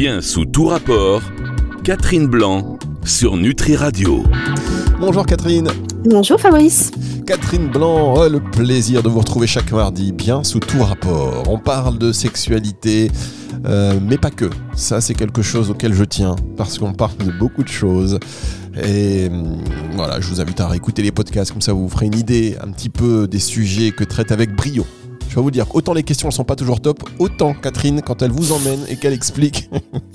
Bien sous tout rapport, Catherine Blanc sur Nutri Radio. Bonjour Catherine. Bonjour Fabrice. Catherine Blanc, oh, le plaisir de vous retrouver chaque mardi, bien sous tout rapport. On parle de sexualité, euh, mais pas que. Ça, c'est quelque chose auquel je tiens, parce qu'on parle de beaucoup de choses. Et voilà, je vous invite à réécouter les podcasts, comme ça vous ferez une idée un petit peu des sujets que traite avec brio je vais vous dire, autant les questions ne sont pas toujours top, autant Catherine, quand elle vous emmène et qu'elle explique,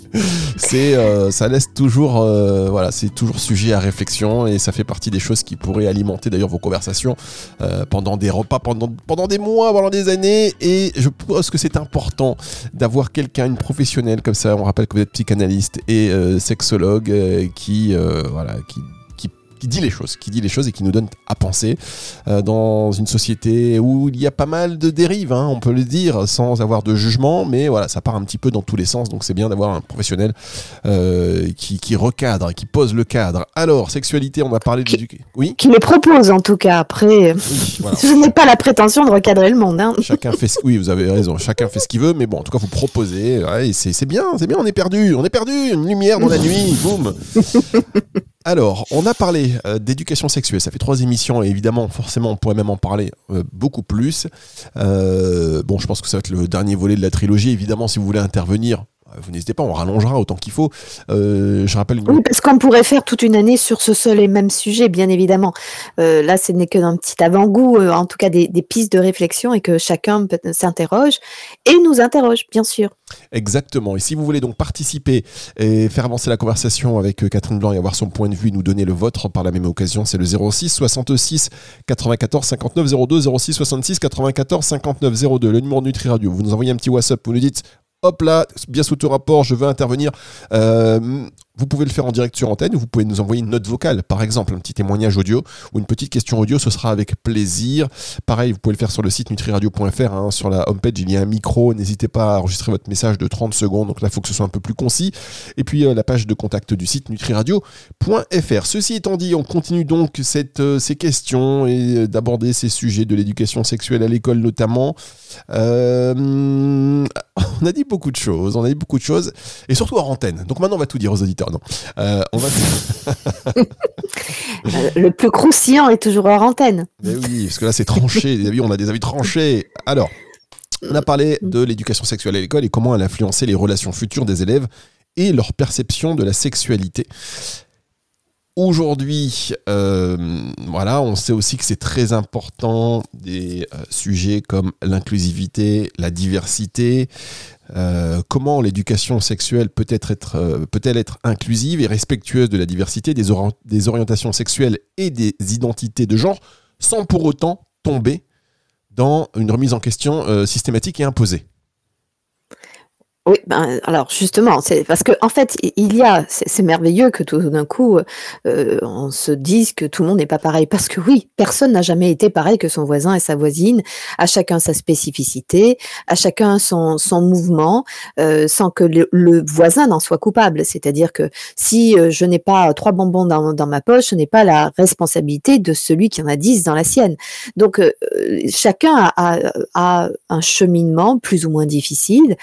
c'est, euh, ça laisse toujours, euh, voilà, c'est toujours sujet à réflexion et ça fait partie des choses qui pourraient alimenter d'ailleurs vos conversations euh, pendant des repas, pendant, pendant des mois, pendant des années. Et je pense que c'est important d'avoir quelqu'un, une professionnelle comme ça. On rappelle que vous êtes psychanalyste et sexologue qui, voilà, qui qui dit les choses, qui dit les choses et qui nous donne à penser euh, dans une société où il y a pas mal de dérives, hein, on peut le dire, sans avoir de jugement, mais voilà, ça part un petit peu dans tous les sens, donc c'est bien d'avoir un professionnel euh, qui, qui, recadre, qui pose le cadre. Alors, sexualité, on va parler de l'éducation. Oui? Qui les propose en tout cas, après, je n'ai pas la prétention de recadrer le monde. Hein. Chacun fait ce... Oui, vous avez raison, chacun fait ce qu'il veut, mais bon, en tout cas, vous proposez, ouais, c'est bien, c'est bien, on est perdu, on est perdu, une lumière dans la nuit, boum Alors, on a parlé euh, d'éducation sexuelle, ça fait trois émissions et évidemment, forcément, on pourrait même en parler euh, beaucoup plus. Euh, bon, je pense que ça va être le dernier volet de la trilogie. Évidemment, si vous voulez intervenir, vous n'hésitez pas, on rallongera autant qu'il faut. Euh, je rappelle. Oui, parce qu'on pourrait faire toute une année sur ce seul et même sujet, bien évidemment. Euh, là, ce n'est qu'un petit avant-goût, euh, en tout cas des, pistes de réflexion, et que chacun s'interroge et nous interroge, bien sûr. Exactement. Et si vous voulez donc participer et faire avancer la conversation avec Catherine Blanc et avoir son point de vue, nous donner le vôtre par la même occasion, c'est le 06 66 94 59 02 06 66 94 59 02, le numéro de Nutri Radio. Vous nous envoyez un petit WhatsApp, vous nous dites hop là, bien sous tout rapport, je veux intervenir. Euh, vous pouvez le faire en direct sur antenne, vous pouvez nous envoyer une note vocale, par exemple, un petit témoignage audio ou une petite question audio, ce sera avec plaisir. Pareil, vous pouvez le faire sur le site nutriradio.fr, hein, sur la homepage, il y a un micro, n'hésitez pas à enregistrer votre message de 30 secondes, donc là, il faut que ce soit un peu plus concis. Et puis, euh, la page de contact du site nutriradio.fr. Ceci étant dit, on continue donc euh, ces questions et euh, d'aborder ces sujets de l'éducation sexuelle à l'école notamment. on a dit beaucoup de choses, on a dit beaucoup de choses, et surtout en antenne. Donc maintenant, on va tout dire aux auditeurs. Euh, euh, le plus croustillant est toujours hors antenne. Mais oui, parce que là, c'est tranché. on a des avis tranchés. Alors, on a parlé de l'éducation sexuelle à l'école et comment elle a influencé les relations futures des élèves et leur perception de la sexualité. Aujourd'hui, euh, voilà, on sait aussi que c'est très important des sujets comme l'inclusivité, la diversité, euh, comment l'éducation sexuelle peut être, être euh, peut-elle être inclusive et respectueuse de la diversité des, orientations sexuelles et des identités de genre sans pour autant tomber dans une remise en question euh, systématique et imposée oui, ben, alors justement, c'est parce que en fait, il y a, c'est merveilleux que tout d'un coup, euh, on se dise que tout le monde n'est pas pareil, parce que oui, personne n'a jamais été pareil que son voisin et sa voisine. À chacun sa spécificité, à chacun son, son mouvement, euh, sans que le, voisin n'en soit coupable. C'est-à-dire que si euh, je n'ai pas trois bonbons dans, dans ma poche, ce n'est pas la responsabilité de celui qui en a dix dans la sienne. Donc chacun a, a, un cheminement plus ou moins difficile.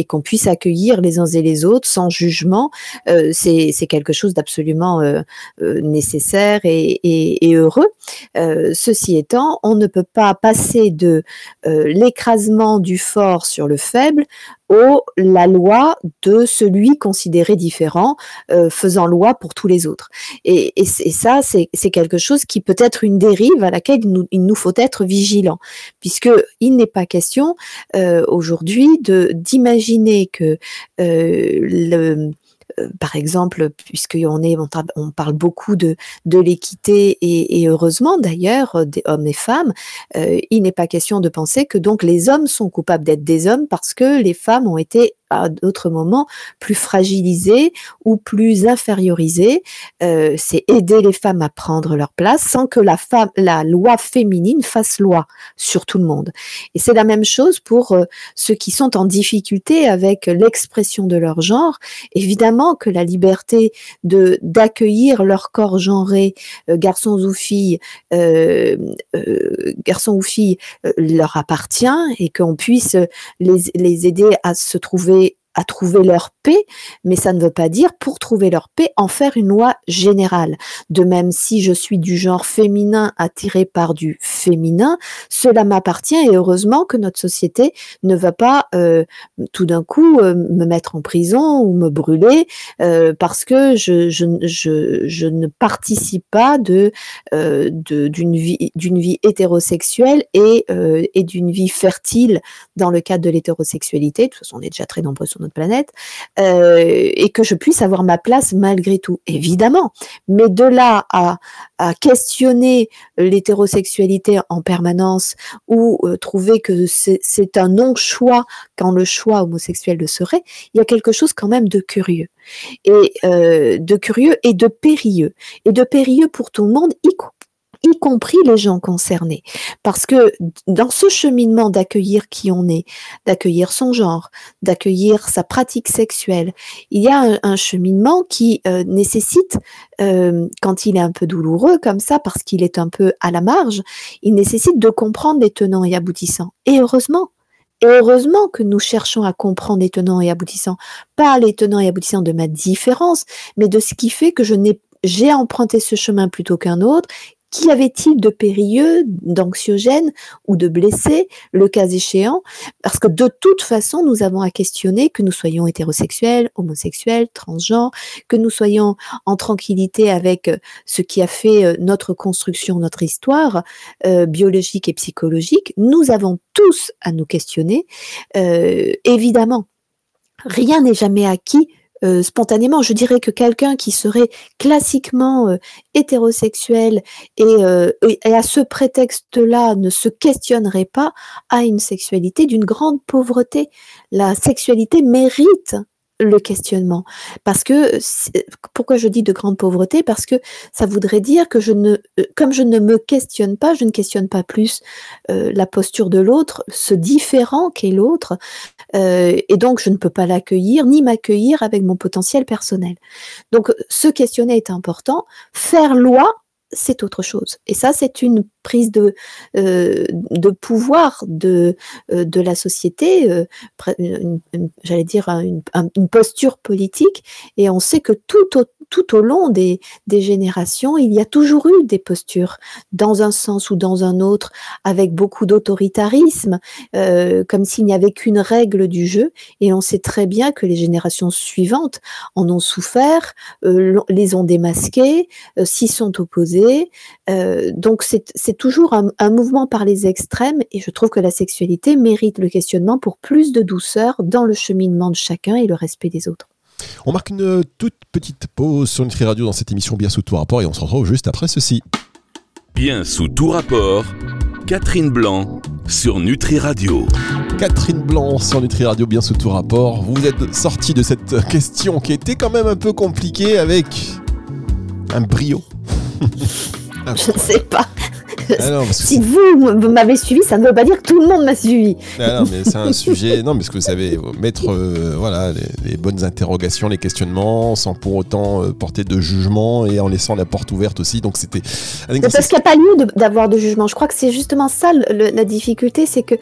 Et qu'on puisse accueillir les uns et les autres sans jugement, euh, c'est quelque chose d'absolument euh, euh, nécessaire et, et heureux. ceci étant, on ne peut pas passer de l'écrasement du fort sur le faible au la loi de celui considéré différent, euh, faisant loi pour tous les autres. Et, et, ça, c'est quelque chose qui peut être une dérive à laquelle nous, il nous faut être vigilant, puisque il n'est pas question euh, aujourd'hui d'imaginer que euh, le par exemple, puisqu'on est, on, parle beaucoup de, de l'équité et, heureusement d'ailleurs euh, des hommes et femmes, euh, il n'est pas question de penser que donc les hommes sont coupables d'être des hommes parce que les femmes ont été à d'autres moments plus fragilisées ou plus infériorisées. Euh, c'est aider les femmes à prendre leur place sans que la, femme, la loi féminine fasse loi sur tout le monde. Et c'est la même chose pour euh, ceux qui sont en difficulté avec l'expression de leur genre. Évidemment que la liberté de d'accueillir leur corps genré, euh, garçons ou filles, euh, garçons ou filles, leur appartient et qu'on puisse les, les aider à se trouver à trouver leur paix, mais ça ne veut pas dire pour trouver leur paix en faire une loi générale. De même, si je suis du genre féminin attiré par du féminin, cela m'appartient et heureusement que notre société ne va pas euh, tout d'un coup euh, me mettre en prison ou me brûler euh, parce que je, je, je, ne participe pas de d'une vie vie hétérosexuelle et, et d'une vie fertile dans le cadre de l'hétérosexualité. De toute façon, on est déjà très nombreux notre planète, euh, et que je puisse avoir ma place malgré tout, évidemment. Mais de là à, questionner l'hétérosexualité en permanence ou euh, trouver que c'est un non-choix quand le choix homosexuel le serait, il y a quelque chose quand même de curieux. Et euh, de curieux et de périlleux. Et de périlleux pour tout le monde, y y compris les gens concernés. Parce que dans ce cheminement d'accueillir qui on est, d'accueillir son genre, d'accueillir sa pratique sexuelle, il y a un, cheminement qui euh, nécessite, euh, quand il est un peu douloureux comme ça, parce qu'il est un peu à la marge, il nécessite de comprendre les tenants et aboutissants. Et heureusement, et heureusement que nous cherchons à comprendre les tenants et aboutissants, pas les tenants et aboutissants de ma différence, mais de ce qui fait que je n'ai j'ai emprunté ce chemin plutôt qu'un autre, Qu'y avait-il de périlleux, d'anxiogène ou de blessé, le cas échéant? Parce que de toute façon, nous avons à questionner que nous soyons hétérosexuels, homosexuels, transgenres, que nous soyons en tranquillité avec euh, ce qui a fait euh, notre construction, notre histoire euh, biologique et psychologique. Nous avons tous à nous questionner. évidemment, rien n'est jamais acquis euh, spontanément. Je dirais que quelqu'un qui serait classiquement euh, hétérosexuel euh, et, et, à ce prétexte-là ne se questionnerait pas à une sexualité d'une grande pauvreté. La sexualité mérite le questionnement. Parce que, pourquoi je dis de grande pauvreté? Parce que ça voudrait dire que je ne, euh, comme je ne me questionne pas, je ne questionne pas plus euh, la posture de l'autre, ce différent qu'est l'autre, euh, et donc je ne peux pas l'accueillir ni m'accueillir avec mon potentiel personnel. Donc, se questionner est important. Faire loi, c'est autre chose. Et ça, c'est une prise de, euh, de pouvoir de, euh, de la société, euh, j'allais dire une, posture politique. Et on sait que tout au, tout au long des, des générations, il y a toujours eu des postures, dans un sens ou dans un autre, avec beaucoup d'autoritarisme, comme s'il n'y avait qu'une règle du jeu. Et on sait très bien que les générations suivantes en ont souffert, les ont démasqués, s'y sont opposés. donc c'est c'est toujours un, mouvement par les extrêmes et je trouve que la sexualité mérite le questionnement pour plus de douceur dans le cheminement de chacun et le respect des autres. On marque une toute petite pause sur Nutri Radio dans cette émission Bien sous tout rapport et on se retrouve juste après ceci. Bien sous tout rapport, Catherine Blanc sur Nutri Radio. Catherine Blanc sur Nutri Radio, bien sous tout rapport. Vous êtes sorti de cette question qui était quand même un peu compliquée avec un brio. Je ne sais pas. Ah si vous, m'avez suivi, ça ne veut pas dire que tout le monde m'a suivi. Ah non, mais c'est un sujet. Non, mais ce que vous savez, mettre euh, voilà, les, bonnes interrogations, les questionnements, sans pour autant euh, porter de jugement et en laissant la porte ouverte aussi. Donc c'était. Parce qu'il n'y a pas lieu d'avoir de, jugement. Je crois que c'est justement ça la difficulté, c'est que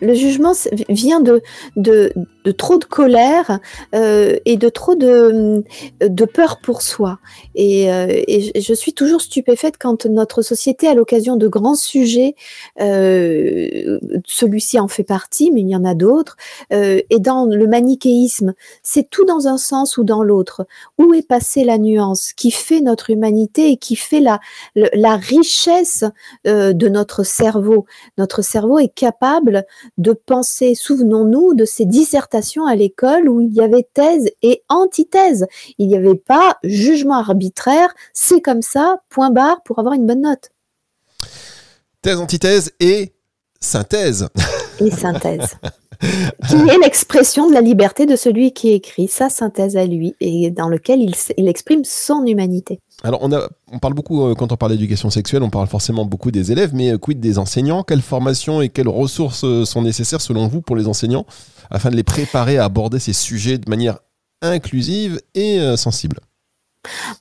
le jugement vient de, de, de trop de colère euh, et de trop de, de peur pour soi. Et, et je suis toujours stupéfaite quand notre société, à l'occasion de grands sujets, euh, celui-ci en fait partie, mais il y en a d'autres, euh, et dans le manichéisme, c'est tout dans un sens ou dans l'autre. Où est passée la nuance qui fait notre humanité et qui fait la, la richesse euh, de notre cerveau? Notre cerveau est capable de penser, souvenons-nous de ces dissertations à l'école où il y avait thèse et antithèse. Il n'y avait pas jugement arbitraire, c'est comme ça, point barre, pour avoir une bonne note. Thèse, antithèse et synthèse. Et synthèse. qui est l'expression de la liberté de celui qui écrit sa synthèse à lui et dans lequel il, exprime son humanité. Alors, on, parle beaucoup, euh, quand on parle d'éducation sexuelle, on parle forcément beaucoup des élèves, mais euh, quid des enseignants? Quelles formations et quelles ressources euh, sont nécessaires selon vous pour les enseignants afin de les préparer à aborder ces sujets de manière inclusive et sensible?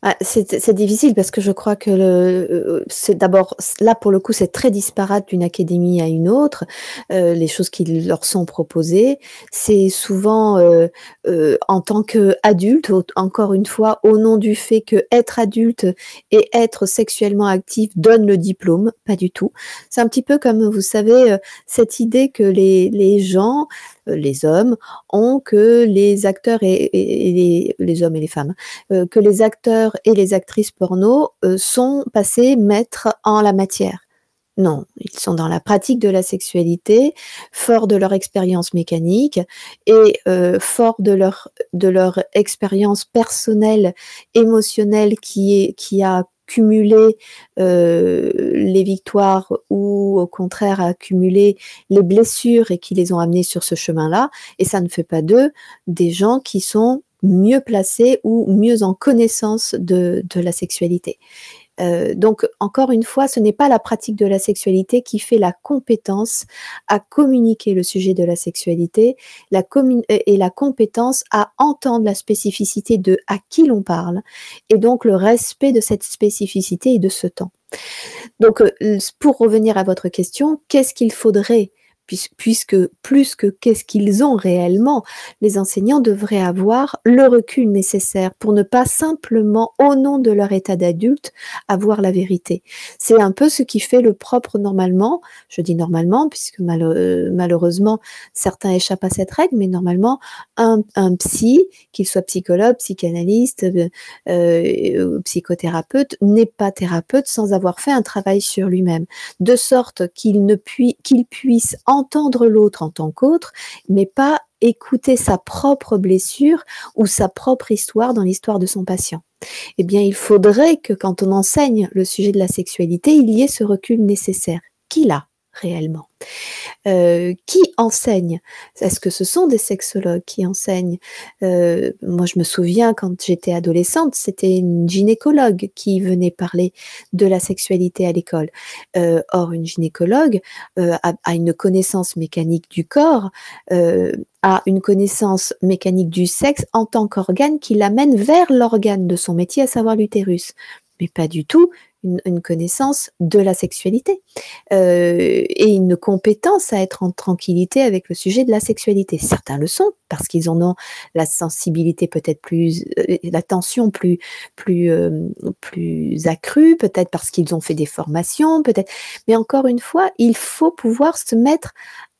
Ah, c'est difficile parce que je crois que le, c'est d'abord là pour le coup c'est très disparate d'une académie à une autre. Euh, les choses qui leur sont proposées, c'est souvent euh, euh, en tant qu'adulte, encore une fois, au nom du fait que être adulte et être sexuellement actif donne le diplôme, pas du tout. C'est un petit peu comme vous savez cette idée que les, les gens euh, les hommes, ont que les acteurs et, les, hommes et les femmes, euh, que les acteurs et les actrices porno euh, sont passés maîtres en la matière. Non, ils sont dans la pratique de la sexualité, forts de leur expérience mécanique et forts de leur, de leur expérience personnelle, émotionnelle qui, est, qui a cumuler euh, les victoires ou au contraire accumuler les blessures et qui les ont amenés sur ce chemin-là. Et ça ne fait pas d'eux des gens qui sont mieux placés ou mieux en connaissance de, la sexualité. Euh, donc, encore une fois, ce n'est pas la pratique de la sexualité qui fait la compétence à communiquer le sujet de la sexualité la et la compétence à entendre la spécificité de à qui l'on parle et donc le respect de cette spécificité et de ce temps. Donc, euh, pour revenir à votre question, qu'est-ce qu'il faudrait puisque plus que qu'est-ce qu'ils ont réellement, les enseignants devraient avoir le recul nécessaire pour ne pas simplement, au nom de leur état d'adulte, avoir la vérité. C'est un peu ce qui fait le propre normalement, je dis normalement, puisque malheureusement certains échappent à cette règle, mais normalement un, psy, qu'il soit psychologue, psychanalyste, euh, euh, psychothérapeute, n'est pas thérapeute sans avoir fait un travail sur lui-même, de sorte qu'il ne qu'il puisse entendre l'autre en tant qu'autre, mais pas écouter sa propre blessure ou sa propre histoire dans l'histoire de son patient. Eh bien, il faudrait que quand on enseigne le sujet de la sexualité, il y ait ce recul nécessaire. Qui l'a réellement. Euh, qui enseigne? Est-ce que ce sont des sexologues qui enseignent? Euh, Moi, je me souviens quand j'étais adolescente, c'était une gynécologue qui venait parler de la sexualité à l'école. Euh, or, une gynécologue a, une connaissance mécanique du corps, a une connaissance mécanique du sexe en tant qu'organe qui l'amène vers l'organe de son métier, à savoir l'utérus. Mais pas du tout une, connaissance de la sexualité euh, et une compétence à être en tranquillité avec le sujet de la sexualité. Certains le sont parce qu'ils en ont la sensibilité peut-être plus, euh, l'attention plus euh, plus accrue, peut-être parce qu'ils ont fait des formations, peut-être. Mais encore une fois, il faut pouvoir se mettre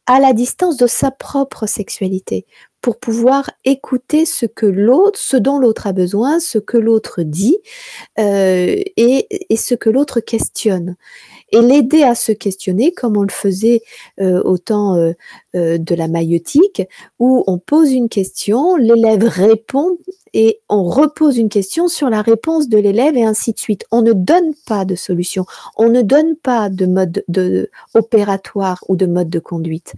à la distance de sa propre sexualité pour pouvoir écouter ce que l'autre, ce dont l'autre a besoin, ce que l'autre dit euh, et, et, ce que l'autre questionne. Et l'aider à se questionner comme on le faisait euh, au temps euh, euh, de la maïotique, où on pose une question, l'élève répond et on repose une question sur la réponse de l'élève et ainsi de suite. On ne donne pas de solution, on ne donne pas de mode de, opératoire ou de mode de conduite.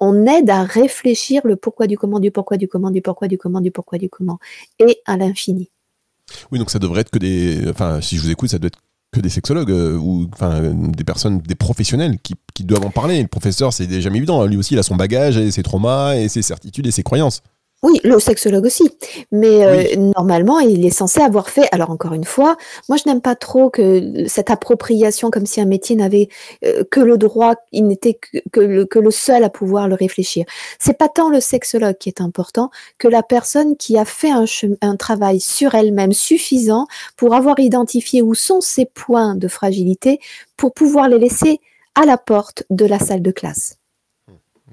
On aide à réfléchir le pourquoi du comment, du pourquoi du comment, du pourquoi du comment, du pourquoi du comment, et à l'infini. Oui, donc ça devrait être que des. Enfin, si je vous écoute, ça doit être des sexologues euh, ou enfin des personnes, des professionnels qui, qui doivent en parler. Le professeur, c'est jamais évident. Lui aussi, il a son bagage et ses traumas et ses certitudes et ses croyances. Oui, le sexologue aussi. Mais euh, normalement, il est censé avoir fait. Alors encore une fois, moi je n'aime pas trop que cette appropriation, comme si un métier n'avait euh, que le droit, il n'était que, le, que le seul à pouvoir le réfléchir. C'est pas tant le sexologue qui est important que la personne qui a fait un, un travail sur elle-même suffisant pour avoir identifié où sont ses points de fragilité pour pouvoir les laisser à la porte de la salle de classe.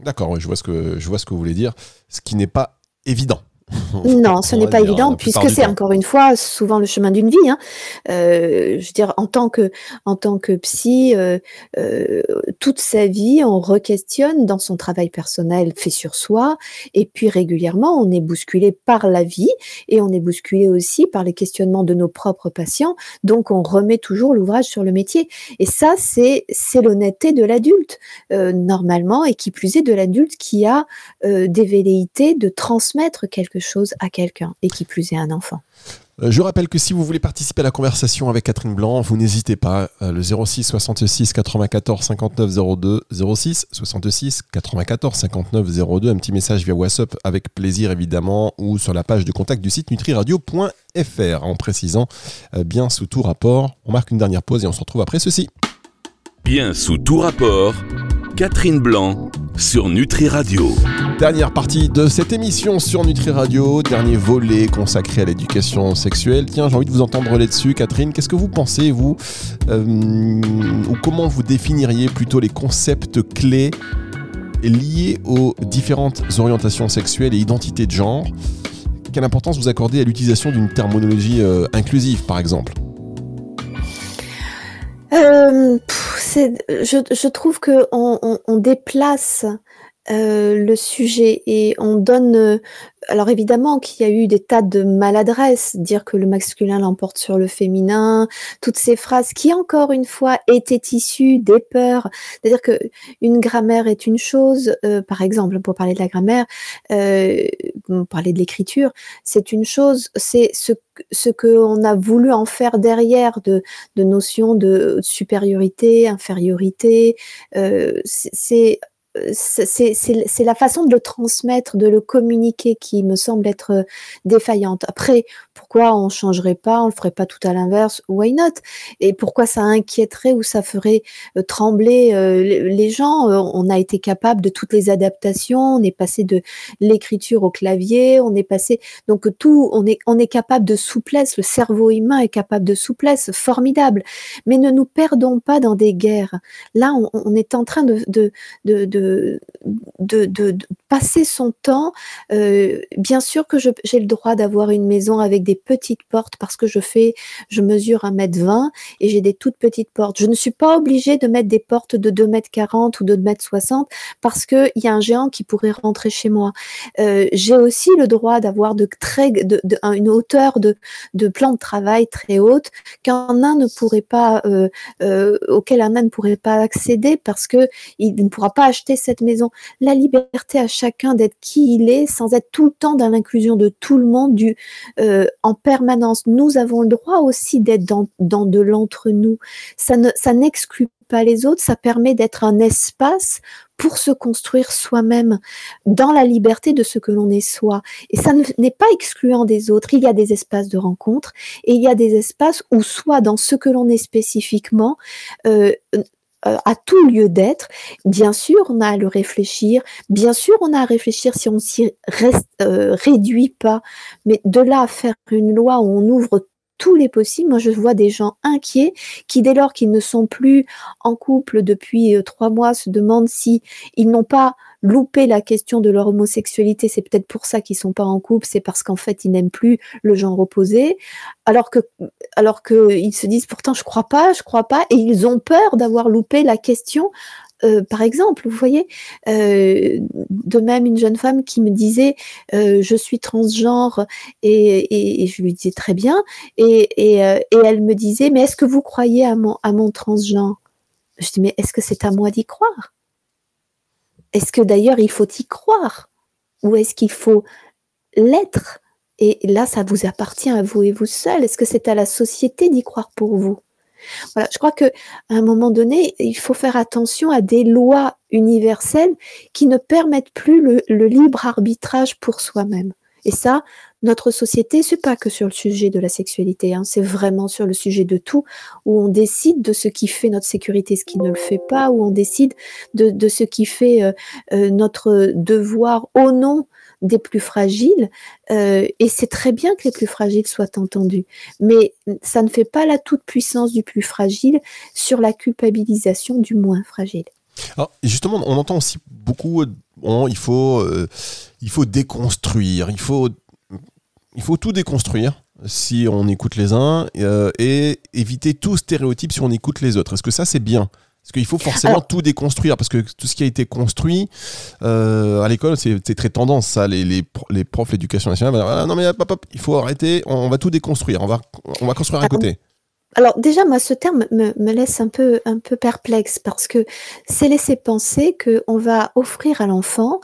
D'accord, je vois ce que je vois ce que vous voulez dire. Ce qui n'est pas évident. Non, ce n'est pas évident puisque c'est encore une fois souvent le chemin d'une vie. Hein. Euh, je veux dire, en tant que en tant que psy, euh, euh, toute sa vie, on re-questionne dans son travail personnel fait sur soi, et puis régulièrement, on est bousculé par la vie et on est bousculé aussi par les questionnements de nos propres patients. Donc, on remet toujours l'ouvrage sur le métier. Et ça, c'est c'est l'honnêteté de l'adulte normalement, et qui plus est de l'adulte qui a des velléités de transmettre quelque quelque chose à quelqu'un, et qui plus est un enfant. Euh, je rappelle que si vous voulez participer à la conversation avec Catherine Blanc, vous n'hésitez pas. Euh, le 06 66 94 59 02 06 66 94 59 02. Un petit message via WhatsApp avec plaisir évidemment ou sur la page de contact du site nutriradio.fr en précisant euh, bien sous tout rapport. On marque une dernière pause et on se retrouve après ceci. Bien sous tout rapport, Catherine Blanc sur Nutri Radio. Dernière partie de cette émission sur Nutri Radio, dernier volet consacré à l'éducation sexuelle. Tiens, j'ai envie de vous entendre là-dessus, Catherine. Qu'est-ce que vous pensez, vous, euh, ou comment vous définiriez plutôt les concepts clés liés aux différentes orientations sexuelles et identités de genre? Quelle importance vous accordez à l'utilisation d'une terminologie euh, inclusive, par exemple? Euh, je, je, trouve que on, on, déplace euh, le sujet et on donne. Euh, alors évidemment qu'il y a eu des tas de maladresses, dire que le masculin l'emporte sur le féminin, toutes ces phrases qui encore une fois étaient issues des peurs. C'est-à-dire que une grammaire est une chose, euh, par exemple pour parler de la grammaire, euh, parler de l'écriture, c'est une chose, c'est ce ce qu'on a voulu en faire derrière de, de notions de supériorité, infériorité, euh, c'est c'est la façon de le transmettre, de le communiquer qui me semble être euh, défaillante. Après, pourquoi on changerait pas, on le ferait pas tout à l'inverse? Why not? Et pourquoi ça inquiéterait ou ça ferait euh, trembler euh, les gens? On a été capable de toutes les adaptations. On est passé de l'écriture au clavier. On est passé donc tout. On est on est capable de souplesse. Le cerveau humain est capable de souplesse, formidable. Mais ne nous perdons pas dans des guerres. Là, on, est en train de, de, de de, passer son temps. Euh, bien sûr que j'ai le droit d'avoir une maison avec des petites portes parce que je fais, je mesure 1m20 et j'ai des toutes petites portes. Je ne suis pas obligée de mettre des portes de 2m40 ou de 2m60 parce qu'il y a un géant qui pourrait rentrer chez moi. Euh, j'ai aussi le droit d'avoir de très, une hauteur de, plan de travail très haute qu'un nain ne pourrait pas, euh, auquel un nain ne pourrait pas accéder parce que il ne pourra pas acheter cette maison, la liberté à chacun d'être qui il est sans être tout le temps dans l'inclusion de tout le monde euh, en permanence. Nous avons le droit aussi d'être dans, de l'entre-nous. Ça ne, ça n'exclut pas les autres, ça permet d'être un espace pour se construire soi-même dans la liberté de ce que l'on est soi. Et ça n'est pas excluant des autres. Il y a des espaces de rencontre et il y a des espaces où soit dans ce que l'on est spécifiquement, euh, à tout lieu d'être. Bien sûr, on a à le réfléchir. Bien sûr, on a à réfléchir si on s'y euh, réduit pas. Mais de là à faire une loi où on ouvre tous les possibles. Moi, je vois des gens inquiets qui, dès lors qu'ils ne sont plus en couple depuis euh, trois mois, se demandent si ils n'ont pas loupé la question de leur homosexualité. C'est peut-être pour ça qu'ils sont pas en couple. C'est parce qu'en fait, ils n'aiment plus le genre opposé. Alors que, alors que ils se disent pourtant, je crois pas, je crois pas, et ils ont peur d'avoir loupé la question euh, par exemple, vous voyez, euh, de même une jeune femme qui me disait euh, je suis transgenre et, je lui disais très bien et, elle me disait mais est-ce que vous croyez à mon, à mon transgenre? Je dis mais est-ce que c'est à moi d'y croire? Est-ce que d'ailleurs il faut y croire? Ou est-ce qu'il faut l'être? Et là, ça vous appartient à vous et vous seul. Est-ce que c'est à la société d'y croire pour vous? Je crois que à un moment donné, il faut faire attention à des lois universelles qui ne permettent plus le, libre arbitrage pour soi-même. Et ça, notre société, c'est pas que sur le sujet de la sexualité, hein, c'est vraiment sur le sujet de tout, où on décide de ce qui fait notre sécurité, ce qui ne le fait pas, où on décide de, ce qui fait euh, euh, notre devoir au nom des plus fragiles, euh, et c'est très bien que les plus fragiles soient entendus, mais ça ne fait pas la toute-puissance du plus fragile sur la culpabilisation du moins fragile. Alors, justement, on entend aussi beaucoup, euh, il, faut, euh, il faut déconstruire, il faut, il faut tout déconstruire si on écoute les uns et éviter tout stéréotype si on écoute les autres. Est-ce que ça, c'est bien? Parce qu'il faut forcément tout déconstruire, parce que tout ce qui a été construit euh, à l'école, c'est très tendance, ça. Les, les, les profs d'éducation nationale vont dire ah, non, mais hop, hop, il faut arrêter, on, va tout déconstruire, on va, on va construire à côté. Alors déjà, moi, ce terme me, laisse un peu, un peu perplexe parce que c'est laisser penser qu'on va offrir à l'enfant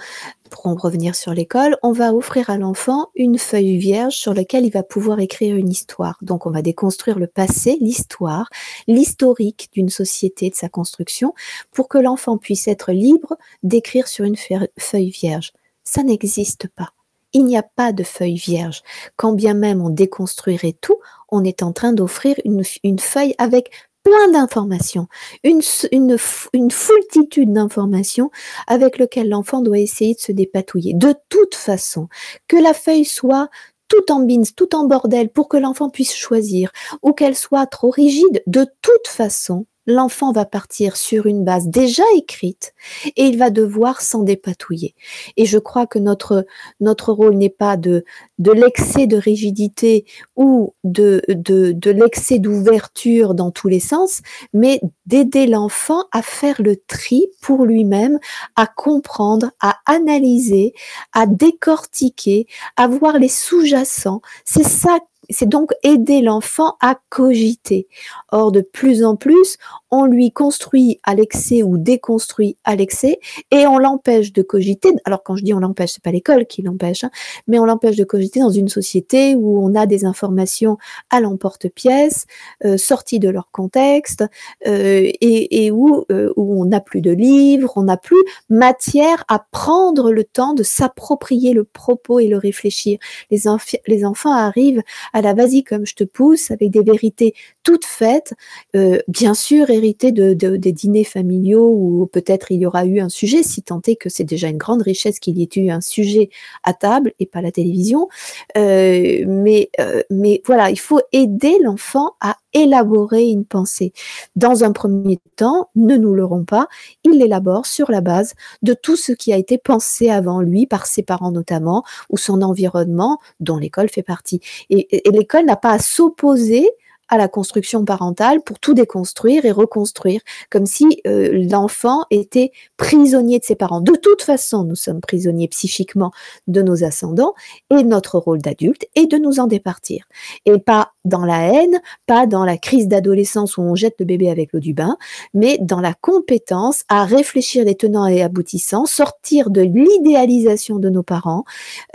pour en revenir sur l'école, on va offrir à l'enfant une feuille vierge sur laquelle il va pouvoir écrire une histoire. Donc on va déconstruire le passé, l'histoire, l'historique d'une société, de sa construction, pour que l'enfant puisse être libre d'écrire sur une feuille vierge. Ça n'existe pas. Il n'y a pas de feuille vierge. Quand bien même on déconstruirait tout, on est en train d'offrir une, feuille avec plein d'informations, une, une, une foultitude d'informations avec lesquelles l'enfant doit essayer de se dépatouiller. De toute façon, que la feuille soit tout en bins, tout en bordel pour que l'enfant puisse choisir, ou qu'elle soit trop rigide, de toute façon, l'enfant va partir sur une base déjà écrite et il va devoir s'en dépatouiller. Et je crois que notre, notre rôle n'est pas de, de l'excès de rigidité ou de, de, de l'excès d'ouverture dans tous les sens, mais d'aider l'enfant à faire le tri pour lui-même, à comprendre, à analyser, à décortiquer, à voir les sous-jacents. C'est ça c'est donc aider l'enfant à cogiter. Or, de plus en plus, on lui construit à l'excès ou déconstruit à l'excès et on l'empêche de cogiter. Alors, quand je dis on l'empêche, c'est pas l'école qui l'empêche, hein, mais on l'empêche de cogiter dans une société où on a des informations à l'emporte-pièce, euh, sorties de leur contexte, euh, et, où, euh, où on n'a plus de livres, on n'a plus matière à prendre le temps de s'approprier le propos et le réfléchir. Les, les enfants arrivent à vas-y comme je te pousse, avec des vérités toutes faites, euh, bien sûr héritées de, des dîners familiaux où peut-être il y aura eu un sujet, si tant est que c'est déjà une grande richesse qu'il y ait eu un sujet à table et pas la télévision. Euh, mais, euh, mais voilà, il faut aider l'enfant à élaborer une pensée. Dans un premier temps, ne nous leurrons pas, il l'élabore sur la base de tout ce qui a été pensé avant lui, par ses parents notamment, ou son environnement, dont l'école fait partie. Et l'école n'a pas à s'opposer à la construction parentale pour tout déconstruire et reconstruire, comme si euh, l'enfant était prisonnier de ses parents. De toute façon, nous sommes prisonniers psychiquement de nos ascendants et notre rôle d'adulte est de nous en départir. Et pas dans la haine, pas dans la crise d'adolescence où on jette le bébé avec l'eau du bain, mais dans la compétence à réfléchir les tenants et aboutissants, sortir de l'idéalisation de nos parents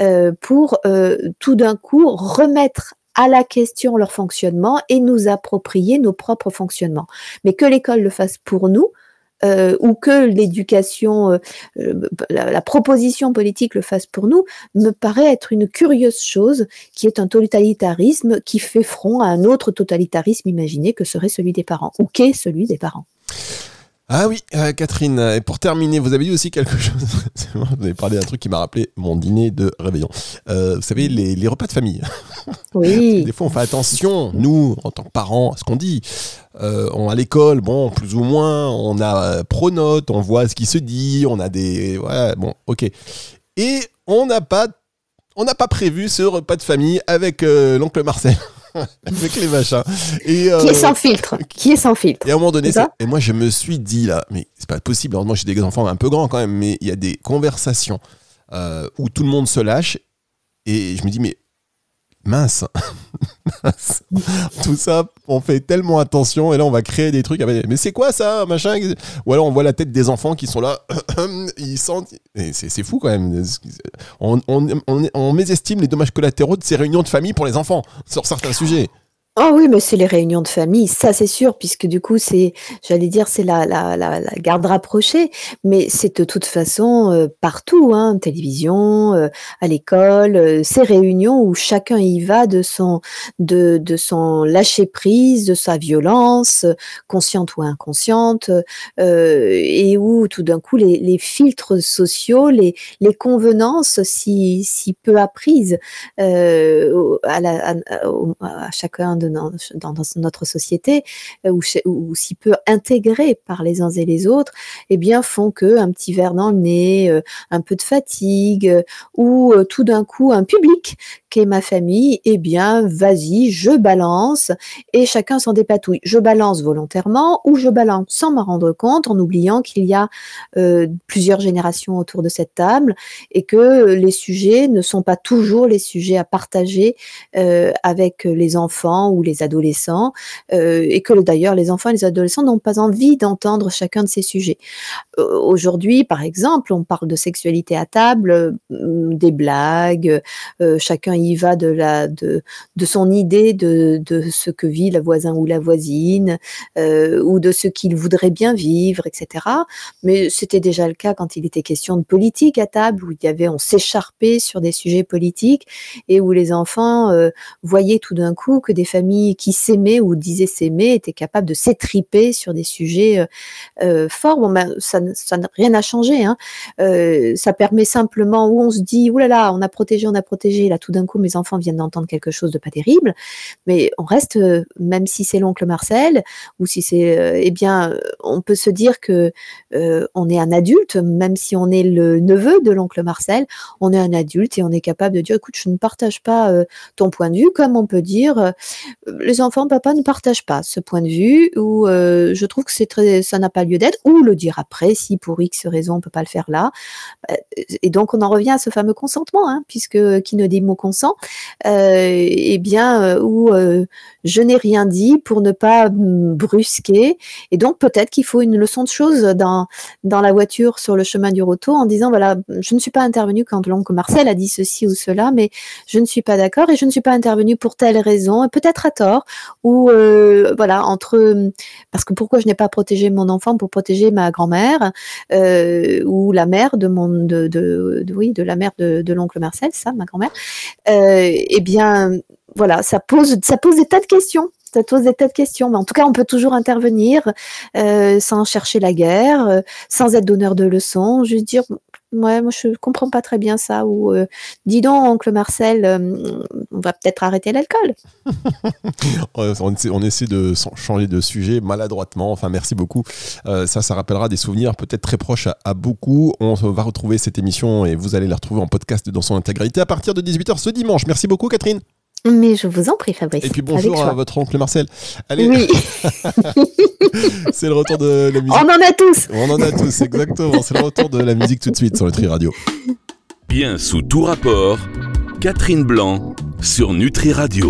euh, pour euh, tout d'un coup remettre à la question leur fonctionnement et nous approprier nos propres fonctionnements. Mais que l'école le fasse pour nous, euh, ou que l'éducation, euh, euh, la, proposition politique le fasse pour nous, me paraît être une curieuse chose qui est un totalitarisme qui fait front à un autre totalitarisme imaginé que serait celui des parents, ou qu'est celui des parents. Ah oui, euh, Catherine, et pour terminer, vous avez dit aussi quelque chose. vous avez parlé d'un truc qui m'a rappelé mon dîner de réveillon. Euh, vous savez, les, repas de famille. Oui. Des fois, on fait attention, nous, en tant que parents, à ce qu'on dit. Euh, on, à l'école, bon, plus ou moins, on a pronote, on voit ce qui se dit, on a des. Ouais, bon, ok. Et on n'a pas, on n'a pas prévu ce repas de famille avec l'oncle Marcel. avec les machins. Et, euh, qui est sans filtre. Qui est sans filtre. Et à un moment donné, et moi je me suis dit là, mais c'est pas possible. moi j'ai des enfants un peu grands quand même, mais il y a des conversations euh, où tout le monde se lâche et je me dis mais mince, tout ça, on fait tellement attention et là on va créer des trucs. Mais c'est quoi ça, machin Ou alors on voit la tête des enfants qui sont là, ils sentent. C'est fou quand même. On, on, on mésestime les dommages collatéraux de ces réunions de famille pour les enfants sur certains sujets. Oh oui, mais c'est les réunions de famille, ça c'est sûr, puisque du coup c'est, j'allais dire, c'est la, la, la, garde rapprochée, mais c'est de toute façon euh, partout, hein, télévision, euh, à l'école, euh, ces réunions où chacun y va de son, de, de son lâcher prise, de sa violence, consciente ou inconsciente, et où tout d'un coup les, les, filtres sociaux, les, les convenances si, si peu apprises à, à, à chacun de dans, notre société, euh, ou, si peu intégrés par les uns et les autres, eh bien font que un petit verre dans le nez, euh, un peu de fatigue, euh, ou tout d'un coup un public qui est ma famille, eh bien vas-y, je balance et chacun s'en dépatouille. Je balance volontairement ou je balance sans m'en rendre compte en oubliant qu'il y a plusieurs générations autour de cette table et que les sujets ne sont pas toujours les sujets à partager avec les enfants ou les adolescents, et que d'ailleurs les enfants et les adolescents n'ont pas envie d'entendre chacun de ces sujets. Aujourd'hui, par exemple, on parle de sexualité à table, des blagues, chacun y va de, la, de, de son idée de, de ce que vit la voisin ou la voisine, ou de ce qu'il voudrait bien vivre, etc. Mais c'était déjà le cas quand il était question de politique à table, où il y avait, on s'écharpait sur des sujets politiques et où les enfants euh, voyaient tout d'un coup que des familles qui s'aimaient ou disaient s'aimer étaient capables de s'étriper sur des sujets euh, euh, forts. Bon, ben, ça, ça n'a rien à changer. Hein. ça permet simplement où on se dit, oulala, là là, on a protégé, on a protégé. Là, tout d'un coup, mes enfants viennent d'entendre quelque chose de pas terrible. Mais on reste, même si c'est l'oncle Marcel ou si c'est, eh bien, on peut se dire que on est un adulte, même si on est le neveu de l'oncle Marcel, on est un adulte et on est capable de dire, écoute, je ne partage pas euh, ton point de vue, comme on peut dire, euh, les enfants, papa ne partage pas ce point de vue, ou euh, je trouve que c'est très, ça n'a pas lieu d'être, ou le dire après, si pour X raison on peut pas le faire là. Et donc on en revient à ce fameux consentement, hein, puisque qui ne dit mot consent, eh bien, où je n'ai rien dit pour ne pas brusquer, et donc peut-être qu'il faut une leçon de choses dans, dans la voiture sur le chemin du retour en disant voilà, je ne suis pas intervenu quand l'oncle Marcel a dit ceci ou cela, mais je ne suis pas d'accord et je ne suis pas intervenu pour telle raison, peut-être à tort, ou euh, voilà, entre parce que pourquoi je n'ai pas protégé mon enfant pour protéger ma grand-mère euh, ou la mère de mon de, de, oui de la mère de, l'oncle Marcel, ça, ma grand-mère, euh, eh bien voilà, ça pose ça pose des tas de questions ça pose des tas de questions. Mais en tout cas, on peut toujours intervenir sans chercher la guerre, sans être donneur de leçons. Juste dire, ouais, moi je comprends pas très bien ça. Ou euh, dis donc, oncle Marcel, on va peut-être arrêter l'alcool. on, essaie, de changer de sujet maladroitement. Enfin, merci beaucoup. ça, ça rappellera des souvenirs peut-être très proches à, à, beaucoup. On va retrouver cette émission et vous allez la retrouver en podcast dans son intégralité à partir de 18h ce dimanche. Merci beaucoup, Catherine. Mais je vous en prie, Fabrice. Et puis bonjour à votre oncle Marcel. Allez. Oui. c'est le retour de la musique. On en a tous. On en a tous, exactement. C'est le retour de la musique tout de suite sur Nutri Radio. Bien sous tout rapport, Catherine Blanc sur Nutri Radio.